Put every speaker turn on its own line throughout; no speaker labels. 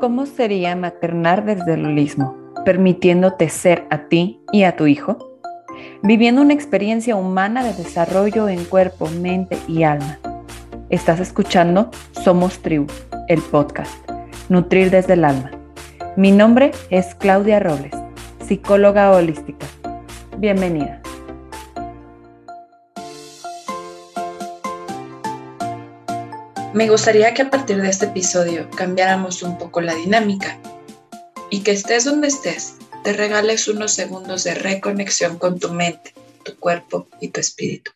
¿Cómo sería maternar desde el holismo, permitiéndote ser a ti y a tu hijo? Viviendo una experiencia humana de desarrollo en cuerpo, mente y alma. Estás escuchando Somos Tribu, el podcast, Nutrir desde el alma. Mi nombre es Claudia Robles, psicóloga holística. Bienvenida.
Me gustaría que a partir de este episodio cambiáramos un poco la dinámica y que estés donde estés, te regales unos segundos de reconexión con tu mente, tu cuerpo y tu espíritu.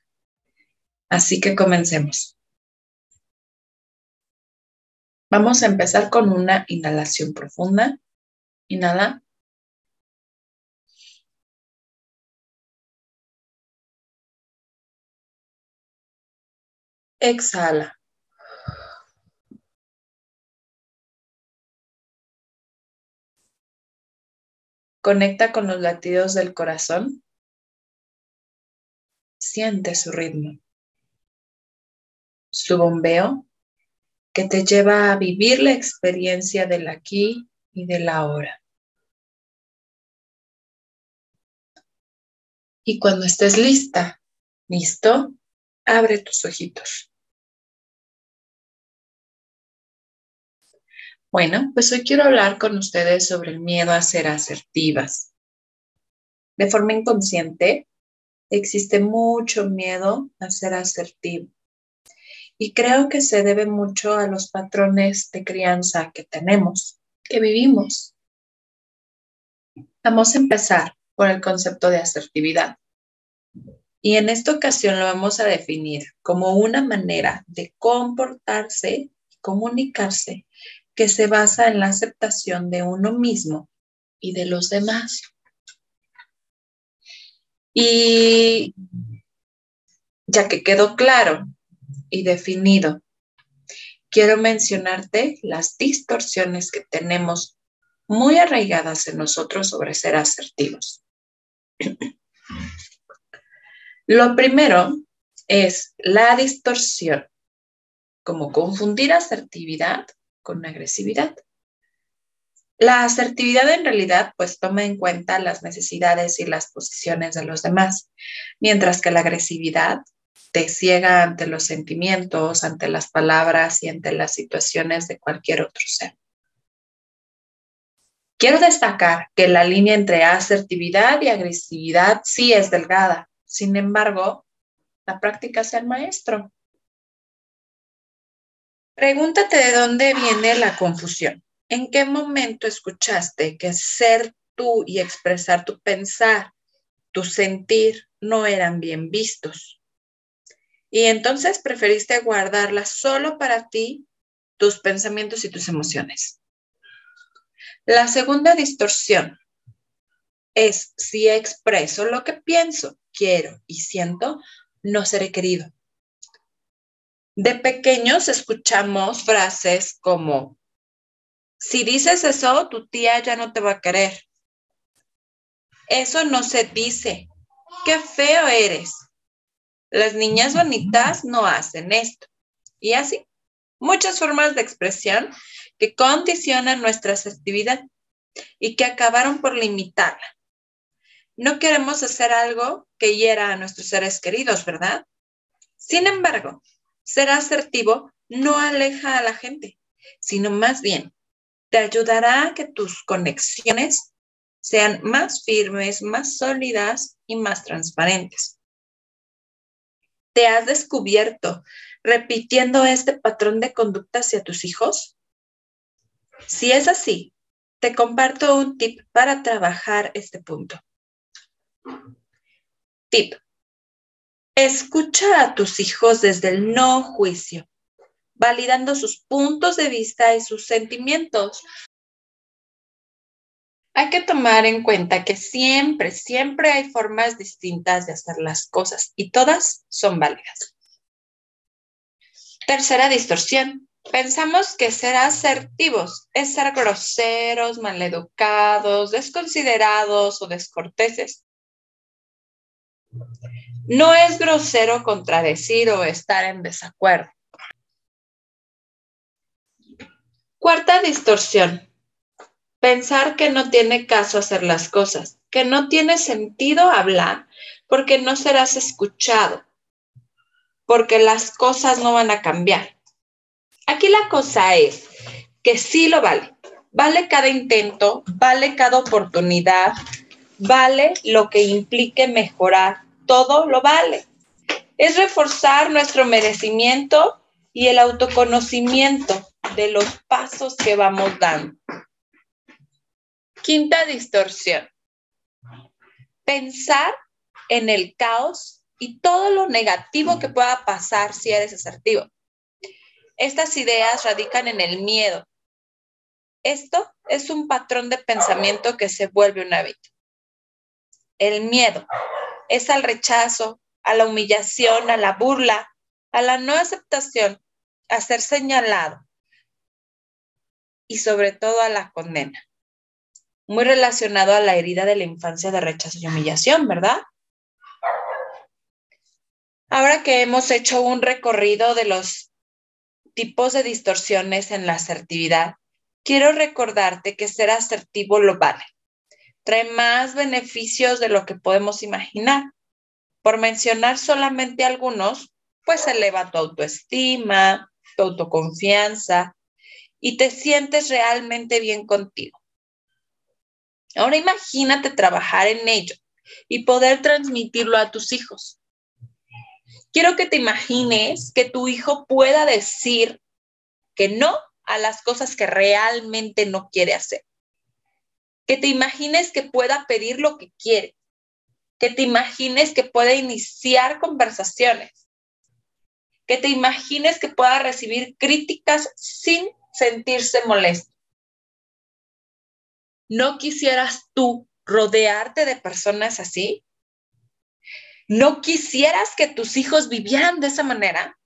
Así que comencemos. Vamos a empezar con una inhalación profunda. Inhala. Exhala. Conecta con los latidos del corazón. Siente su ritmo. Su bombeo que te lleva a vivir la experiencia del aquí y del ahora. Y cuando estés lista, listo, abre tus ojitos. Bueno, pues hoy quiero hablar con ustedes sobre el miedo a ser asertivas. De forma inconsciente, existe mucho miedo a ser asertivo. Y creo que se debe mucho a los patrones de crianza que tenemos, que vivimos. Vamos a empezar por el concepto de asertividad. Y en esta ocasión lo vamos a definir como una manera de comportarse y comunicarse que se basa en la aceptación de uno mismo y de los demás. Y ya que quedó claro y definido, quiero mencionarte las distorsiones que tenemos muy arraigadas en nosotros sobre ser asertivos. Lo primero es la distorsión, como confundir asertividad con agresividad. La asertividad en realidad pues toma en cuenta las necesidades y las posiciones de los demás, mientras que la agresividad te ciega ante los sentimientos, ante las palabras y ante las situaciones de cualquier otro ser. Quiero destacar que la línea entre asertividad y agresividad sí es delgada. Sin embargo, la práctica es el maestro. Pregúntate de dónde viene la confusión. ¿En qué momento escuchaste que ser tú y expresar tu pensar, tu sentir, no eran bien vistos? Y entonces preferiste guardarla solo para ti, tus pensamientos y tus emociones. La segunda distorsión es si expreso lo que pienso, quiero y siento, no seré querido. De pequeños escuchamos frases como, si dices eso, tu tía ya no te va a querer. Eso no se dice. Qué feo eres. Las niñas bonitas no hacen esto. Y así, muchas formas de expresión que condicionan nuestra asertividad y que acabaron por limitarla. No queremos hacer algo que hiera a nuestros seres queridos, ¿verdad? Sin embargo, ser asertivo no aleja a la gente, sino más bien te ayudará a que tus conexiones sean más firmes, más sólidas y más transparentes. ¿Te has descubierto repitiendo este patrón de conducta hacia tus hijos? Si es así, te comparto un tip para trabajar este punto. Tip Escucha a tus hijos desde el no juicio, validando sus puntos de vista y sus sentimientos. Hay que tomar en cuenta que siempre, siempre hay formas distintas de hacer las cosas y todas son válidas. Tercera distorsión. Pensamos que ser asertivos es ser groseros, maleducados, desconsiderados o descorteses. No es grosero contradecir o estar en desacuerdo. Cuarta distorsión. Pensar que no tiene caso hacer las cosas, que no tiene sentido hablar porque no serás escuchado, porque las cosas no van a cambiar. Aquí la cosa es que sí lo vale. Vale cada intento, vale cada oportunidad, vale lo que implique mejorar. Todo lo vale. Es reforzar nuestro merecimiento y el autoconocimiento de los pasos que vamos dando. Quinta distorsión. Pensar en el caos y todo lo negativo que pueda pasar si eres asertivo. Estas ideas radican en el miedo. Esto es un patrón de pensamiento que se vuelve un hábito. El miedo es al rechazo, a la humillación, a la burla, a la no aceptación, a ser señalado y sobre todo a la condena. Muy relacionado a la herida de la infancia de rechazo y humillación, ¿verdad? Ahora que hemos hecho un recorrido de los tipos de distorsiones en la asertividad, quiero recordarte que ser asertivo lo vale. Trae más beneficios de lo que podemos imaginar. Por mencionar solamente algunos, pues eleva tu autoestima, tu autoconfianza y te sientes realmente bien contigo. Ahora imagínate trabajar en ello y poder transmitirlo a tus hijos. Quiero que te imagines que tu hijo pueda decir que no a las cosas que realmente no quiere hacer. Que te imagines que pueda pedir lo que quiere. Que te imagines que pueda iniciar conversaciones. Que te imagines que pueda recibir críticas sin sentirse molesto. ¿No quisieras tú rodearte de personas así? ¿No quisieras que tus hijos vivieran de esa manera?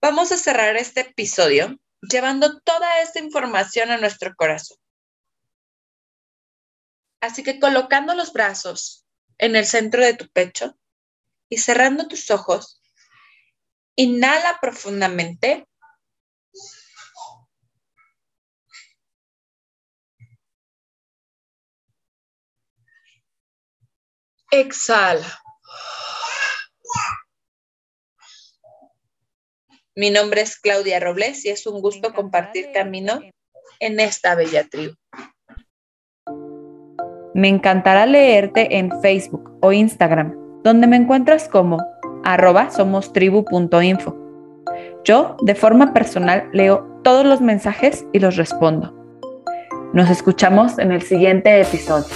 Vamos a cerrar este episodio llevando toda esta información a nuestro corazón. Así que colocando los brazos en el centro de tu pecho y cerrando tus ojos, inhala profundamente Exhala. Mi nombre es Claudia Robles y es un gusto compartir camino en esta bella tribu.
Me encantará leerte en Facebook o Instagram, donde me encuentras como arroba somostribu.info. Yo, de forma personal, leo todos los mensajes y los respondo. Nos escuchamos en el siguiente episodio.